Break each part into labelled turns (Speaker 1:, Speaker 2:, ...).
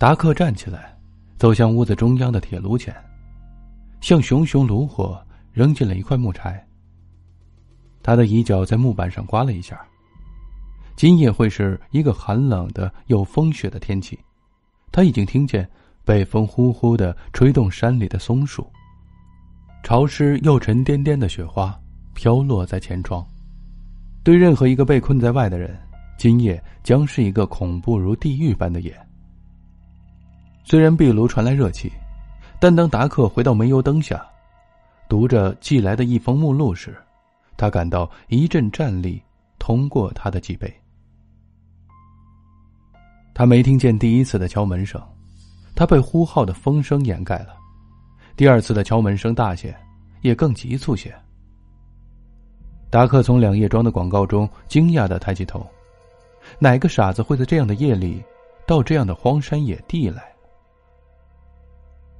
Speaker 1: 达克站起来，走向屋子中央的铁炉前，向熊熊炉火扔进了一块木柴。他的衣角在木板上刮了一下。今夜会是一个寒冷的、有风雪的天气，他已经听见北风呼呼的吹动山里的松树。潮湿又沉甸甸的雪花飘落在前窗，对任何一个被困在外的人，今夜将是一个恐怖如地狱般的夜。虽然壁炉传来热气，但当达克回到煤油灯下，读着寄来的一封目录时，他感到一阵战栗通过他的脊背。他没听见第一次的敲门声，他被呼号的风声掩盖了。第二次的敲门声大些，也更急促些。达克从两叶庄的广告中惊讶的抬起头，哪个傻子会在这样的夜里，到这样的荒山野地来？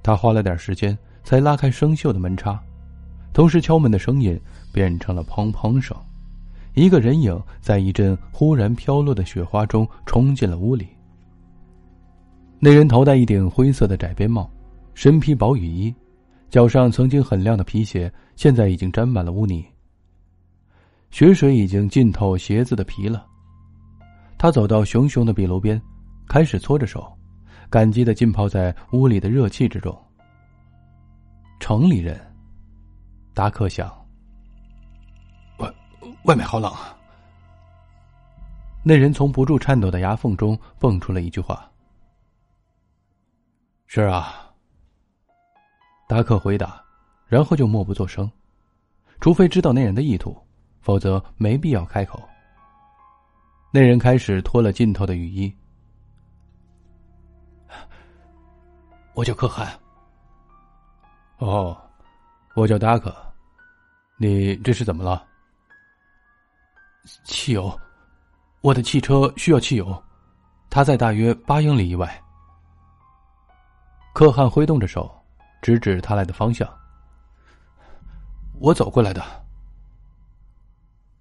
Speaker 1: 他花了点时间才拉开生锈的门插，同时敲门的声音变成了砰砰声。一个人影在一阵忽然飘落的雪花中冲进了屋里。那人头戴一顶灰色的窄边帽，身披薄雨衣，脚上曾经很亮的皮鞋现在已经沾满了污泥。雪水已经浸透鞋子的皮了。他走到熊熊的壁炉边，开始搓着手。感激的浸泡在屋里的热气之中。城里人，达克想。
Speaker 2: 外外面好冷啊！
Speaker 1: 那人从不住颤抖的牙缝中蹦出了一句话：“
Speaker 2: 是啊。”
Speaker 1: 达克回答，然后就默不作声，除非知道那人的意图，否则没必要开口。那人开始脱了浸透的雨衣。
Speaker 2: 我叫可汗。
Speaker 1: 哦，我叫达克。你这是怎么了？
Speaker 2: 汽油，我的汽车需要汽油，它在大约八英里以外。
Speaker 1: 可汗挥动着手，指指他来的方向。
Speaker 2: 我走过来的。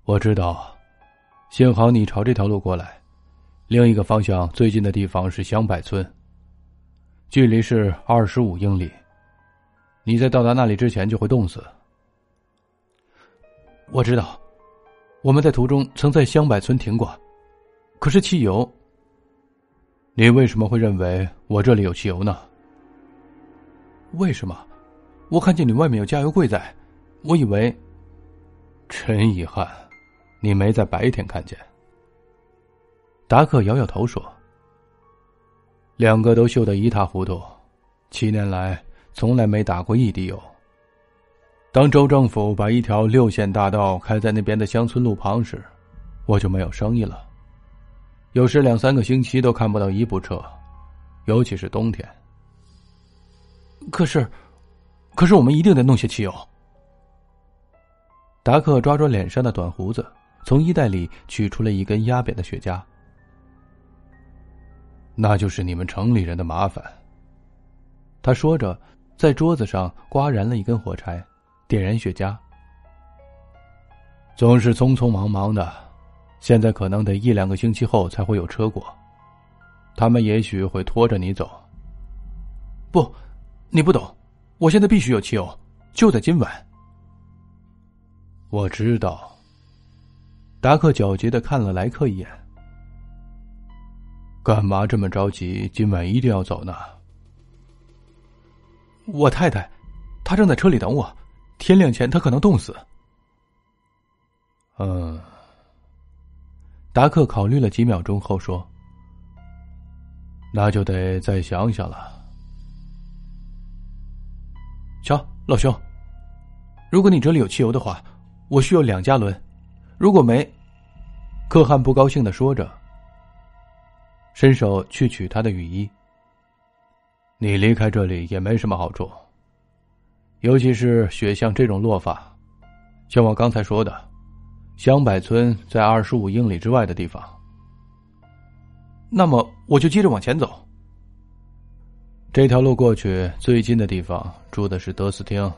Speaker 1: 我知道，幸好你朝这条路过来。另一个方向最近的地方是香柏村。距离是二十五英里，你在到达那里之前就会冻死。
Speaker 2: 我知道，我们在途中曾在香柏村停过，可是汽油。
Speaker 1: 你为什么会认为我这里有汽油呢？
Speaker 2: 为什么？我看见你外面有加油柜在，我以为。
Speaker 1: 真遗憾，你没在白天看见。达克摇摇头说。两个都锈得一塌糊涂，七年来从来没打过一滴油。当州政府把一条六线大道开在那边的乡村路旁时，我就没有生意了。有时两三个星期都看不到一部车，尤其是冬天。
Speaker 2: 可是，可是我们一定得弄些汽油。
Speaker 1: 达克抓抓脸上的短胡子，从衣袋里取出了一根压扁的雪茄。那就是你们城里人的麻烦。他说着，在桌子上刮燃了一根火柴，点燃雪茄。总是匆匆忙忙的，现在可能得一两个星期后才会有车过。他们也许会拖着你走。
Speaker 2: 不，你不懂，我现在必须有汽油，就在今晚。
Speaker 1: 我知道。达克皎洁的看了莱克一眼。干嘛这么着急？今晚一定要走呢？
Speaker 2: 我太太，她正在车里等我。天亮前，她可能冻死。
Speaker 1: 嗯。达克考虑了几秒钟后说：“那就得再想想了。”
Speaker 2: 瞧，老兄，如果你这里有汽油的话，我需要两加仑。如果没，
Speaker 1: 可汗不高兴的说着。伸手去取他的雨衣。你离开这里也没什么好处，尤其是雪像这种落法。像我刚才说的，香柏村在二十五英里之外的地方。
Speaker 2: 那么我就接着往前走。
Speaker 1: 这条路过去最近的地方住的是德斯汀。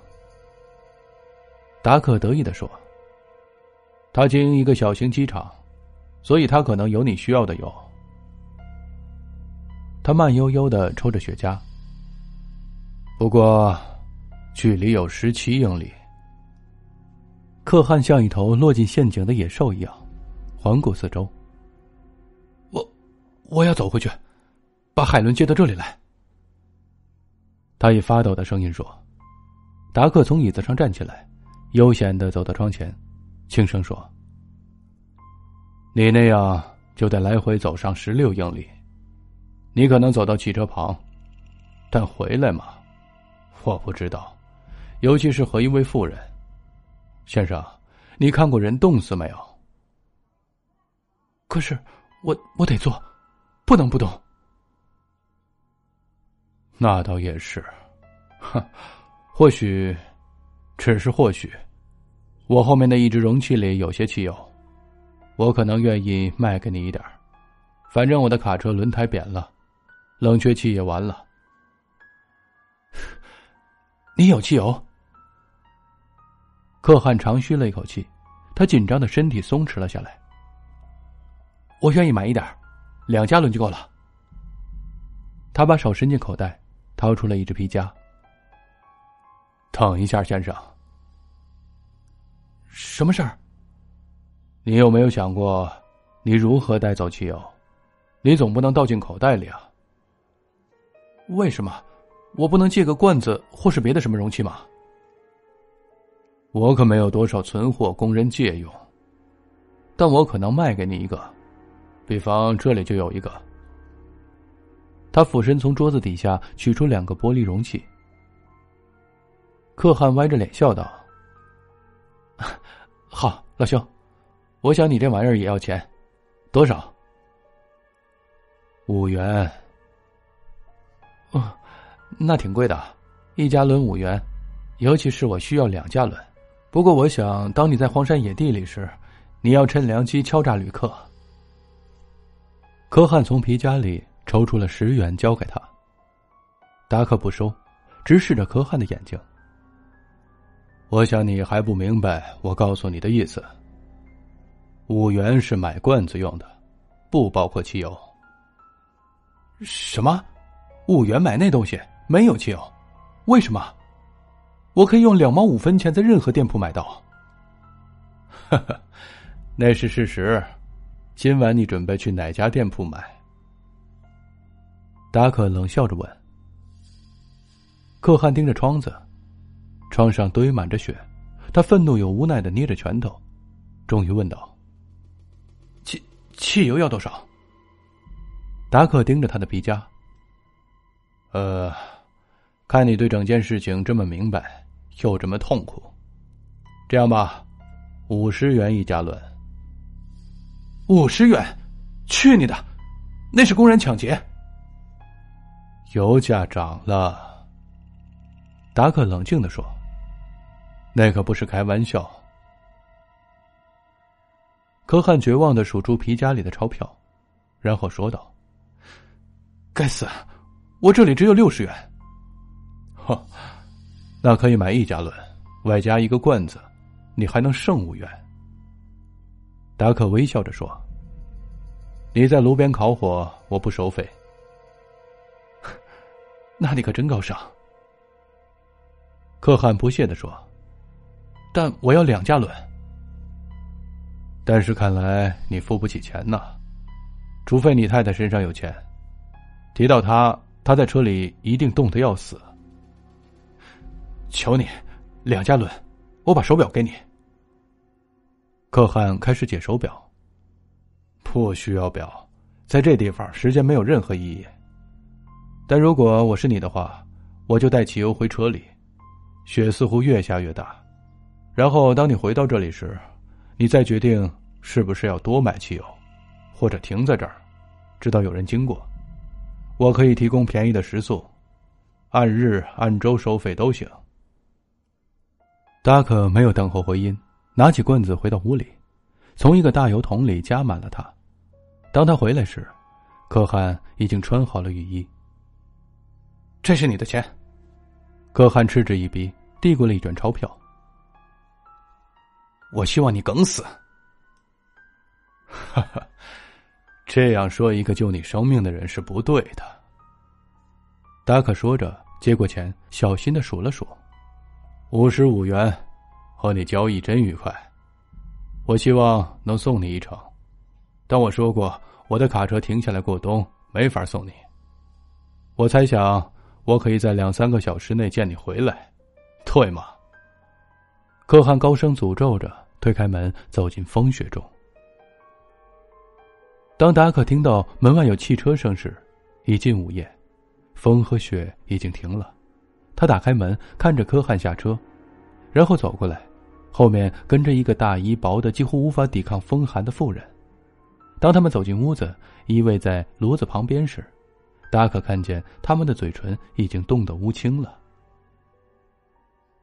Speaker 1: 达克得意的说：“他经营一个小型机场，所以他可能有你需要的油。”他慢悠悠的抽着雪茄。不过，距离有十七英里。可汗像一头落进陷阱的野兽一样，环顾四周。
Speaker 2: 我，我要走回去，把海伦接到这里来。
Speaker 1: 他以发抖的声音说：“达克从椅子上站起来，悠闲的走到窗前，轻声说：‘你那样就得来回走上十六英里。你可能走到汽车旁，但回来吗？我不知道。尤其是和一位妇人，先生，你看过人冻死没有？
Speaker 2: 可是我我得做，不能不动。’”
Speaker 1: 那倒也是，哼，或许，只是或许，我后面的一只容器里有些汽油，我可能愿意卖给你一点反正我的卡车轮胎扁了，冷却器也完了。
Speaker 2: 你有汽油？
Speaker 1: 可汗长吁了一口气，他紧张的身体松弛了下来。
Speaker 2: 我愿意买一点两加仑就够了。
Speaker 1: 他把手伸进口袋。掏出了一只皮夹。等一下，先生。
Speaker 2: 什么事儿？
Speaker 1: 你有没有想过，你如何带走汽油？你总不能倒进口袋里啊？
Speaker 2: 为什么？我不能借个罐子或是别的什么容器吗？
Speaker 1: 我可没有多少存货供人借用，但我可能卖给你一个，比方这里就有一个。他俯身从桌子底下取出两个玻璃容器。可汗歪着脸笑道：“
Speaker 2: 好，老兄，我想你这玩意儿也要钱，多少？
Speaker 1: 五元。
Speaker 2: 哦，那挺贵的，一加仑五元，尤其是我需要两加仑。不过我想，当你在荒山野地里时，你要趁良机敲诈旅客。”
Speaker 1: 可汗从皮夹里。抽出了十元，交给他。达克不收，直视着可汗的眼睛。我想你还不明白我告诉你的意思。五元是买罐子用的，不包括汽油。
Speaker 2: 什么？五元买那东西没有汽油？为什么？我可以用两毛五分钱在任何店铺买到。
Speaker 1: 哈哈，那是事实。今晚你准备去哪家店铺买？达克冷笑着问：“可汗盯着窗子，窗上堆满着雪，他愤怒又无奈的捏着拳头，终于问道：‘
Speaker 2: 汽汽油要多少？’
Speaker 1: 达克盯着他的皮夹。呃，看你对整件事情这么明白，又这么痛苦，这样吧，五十元一加仑。
Speaker 2: 五十元？去你的！那是公然抢劫！”
Speaker 1: 油价涨了，达克冷静的说：“那可不是开玩笑。”科汉绝望的数出皮夹里的钞票，然后说道：“
Speaker 2: 该死，我这里只有六十元。”“
Speaker 1: 呵，那可以买一加仑，外加一个罐子，你还能剩五元。”达克微笑着说：“你在炉边烤火，我不收费。”
Speaker 2: 那你可真高尚，
Speaker 1: 可汗不屑的说：“
Speaker 2: 但我要两加仑。”
Speaker 1: 但是看来你付不起钱呐，除非你太太身上有钱。提到她，他在车里一定冻得要死。
Speaker 2: 求你，两加仑，我把手表给你。
Speaker 1: 可汗开始解手表。不需要表，在这地方时间没有任何意义。但如果我是你的话，我就带汽油回车里。雪似乎越下越大，然后当你回到这里时，你再决定是不是要多买汽油，或者停在这儿，直到有人经过。我可以提供便宜的食宿，按日按周收费都行。达克没有等候回音，拿起棍子回到屋里，从一个大油桶里加满了它。当他回来时，可汗已经穿好了雨衣。
Speaker 2: 这是你的钱。
Speaker 1: 可汗嗤之以鼻，递过了一卷钞票。
Speaker 2: 我希望你梗死。
Speaker 1: 哈哈，这样说一个救你生命的人是不对的。达克说着，接过钱，小心的数了数：“五十五元，和你交易真愉快。我希望能送你一程，但我说过，我的卡车停下来过冬，没法送你。我猜想，我可以在两三个小时内见你回来，对吗？”可汗高声诅咒着，推开门，走进风雪中。当达克听到门外有汽车声时，已近午夜，风和雪已经停了。他打开门，看着柯汉下车，然后走过来，后面跟着一个大衣薄的几乎无法抵抗风寒的妇人。当他们走进屋子，依偎在炉子旁边时，达克看见他们的嘴唇已经冻得乌青了。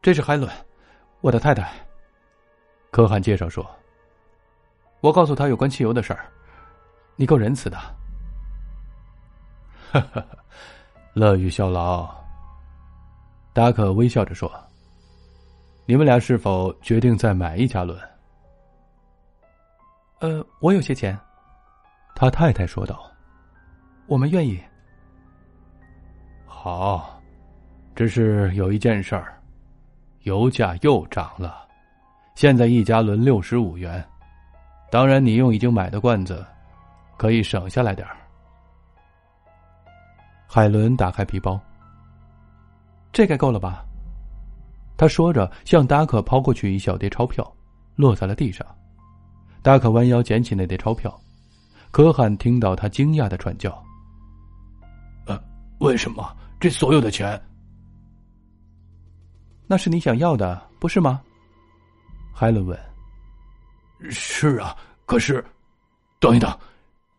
Speaker 2: 这是海伦，我的太太。柯汉介绍说：“我告诉他有关汽油的事儿，你够仁慈的。”
Speaker 1: 哈哈，乐于效劳。达克微笑着说：“你们俩是否决定再买一加仑？”“
Speaker 2: 呃，我有些钱。”
Speaker 1: 他太太说道。
Speaker 2: “我们愿意。”“
Speaker 1: 好，只是有一件事儿，油价又涨了，现在一加仑六十五元。当然，你用已经买的罐子，可以省下来点儿。”海伦打开皮包，
Speaker 2: 这该够了吧？
Speaker 1: 他说着，向达克抛过去一小叠钞票，落在了地上。达克弯腰捡起那叠钞票，可汗听到他惊讶的喘叫：“呃，为什么这所有的钱？
Speaker 2: 那是你想要的，不是吗？”
Speaker 1: 海伦问。“是啊，可是，等一等，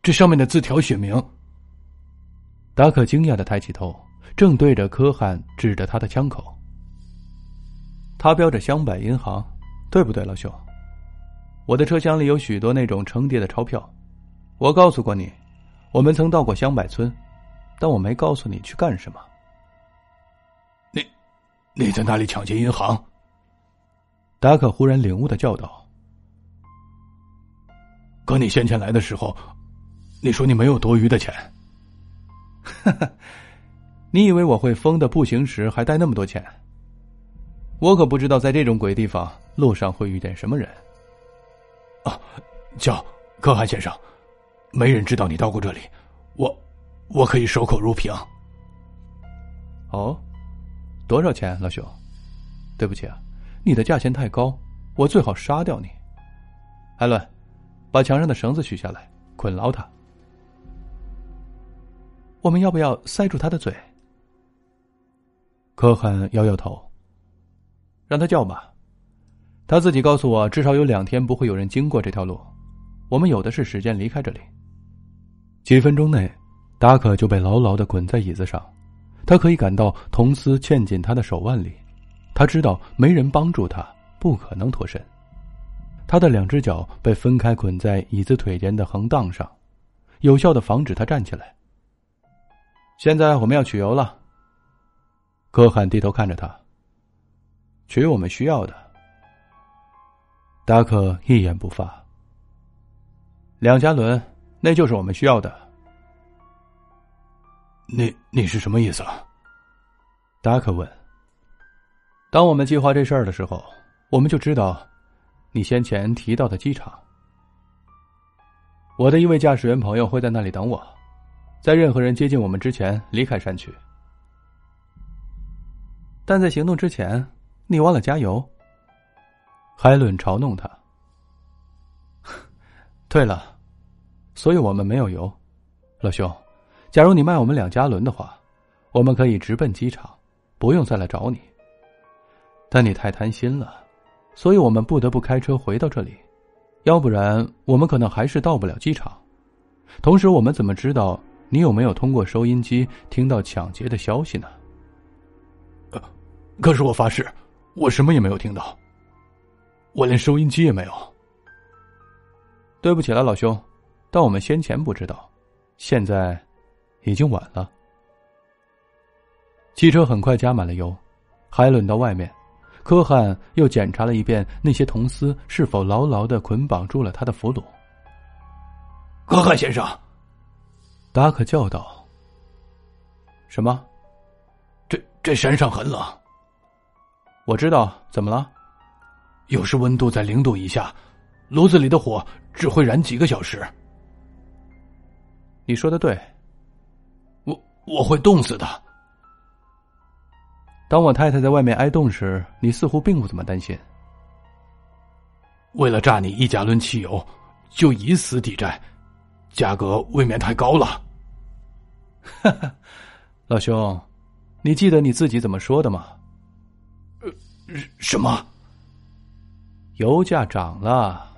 Speaker 1: 这上面的字条写明。”达克惊讶的抬起头，正对着柯汉指着他的枪口。
Speaker 2: 他标着香柏银行，对不对，老兄？我的车厢里有许多那种成叠的钞票。我告诉过你，我们曾到过香柏村，但我没告诉你去干什么。
Speaker 1: 你，你在那里抢劫银行？达克忽然领悟的叫道：“可你先前来的时候，你说你没有多余的钱。”
Speaker 2: 哈哈，你以为我会疯的步行时还带那么多钱？我可不知道在这种鬼地方路上会遇见什么人。
Speaker 1: 啊，叫可汗先生，没人知道你到过这里，我我可以守口如瓶。
Speaker 2: 哦，多少钱，老兄？对不起啊，你的价钱太高，我最好杀掉你。艾伦，把墙上的绳子取下来，捆牢他。我们要不要塞住他的嘴？
Speaker 1: 可汗摇摇头，
Speaker 2: 让他叫吧。他自己告诉我，至少有两天不会有人经过这条路。我们有的是时间离开这里。
Speaker 1: 几分钟内，达克就被牢牢的捆在椅子上，他可以感到铜丝嵌进他的手腕里，他知道没人帮助他，不可能脱身。他的两只脚被分开捆在椅子腿间的横档上，有效的防止他站起来。
Speaker 2: 现在我们要取油了。
Speaker 1: 可汗低头看着他，
Speaker 2: 取我们需要的。
Speaker 1: 达克一言不发。
Speaker 2: 两加仑，那就是我们需要的。
Speaker 1: 你你是什么意思？达克问。
Speaker 2: 当我们计划这事儿的时候，我们就知道，你先前提到的机场。我的一位驾驶员朋友会在那里等我。在任何人接近我们之前离开山区，但在行动之前，你忘了加油。
Speaker 1: 海伦嘲弄他。
Speaker 2: 对了，所以我们没有油，老兄。假如你卖我们两加仑的话，我们可以直奔机场，不用再来找你。但你太贪心了，所以我们不得不开车回到这里，要不然我们可能还是到不了机场。同时，我们怎么知道？你有没有通过收音机听到抢劫的消息呢？
Speaker 1: 呃，可是我发誓，我什么也没有听到。我连收音机也没有。
Speaker 2: 对不起了，老兄，但我们先前不知道，现在已经晚了。
Speaker 1: 汽车很快加满了油，海伦到外面，科汉又检查了一遍那些铜丝是否牢牢的捆绑住了他的俘虏。科汉先生。达克叫道：“
Speaker 2: 什么？
Speaker 1: 这山上很冷。
Speaker 2: 我知道，怎么了？
Speaker 1: 有时温度在零度以下，炉子里的火只会燃几个小时。
Speaker 2: 你说的对，
Speaker 1: 我我会冻死的。
Speaker 2: 当我太太在外面挨冻时，你似乎并不怎么担心。
Speaker 1: 为了榨你一加仑汽油，就以死抵债，价格未免太高了。
Speaker 2: 哈哈，老兄，你记得你自己怎么说的吗？
Speaker 1: 呃，什么？
Speaker 2: 油价涨了。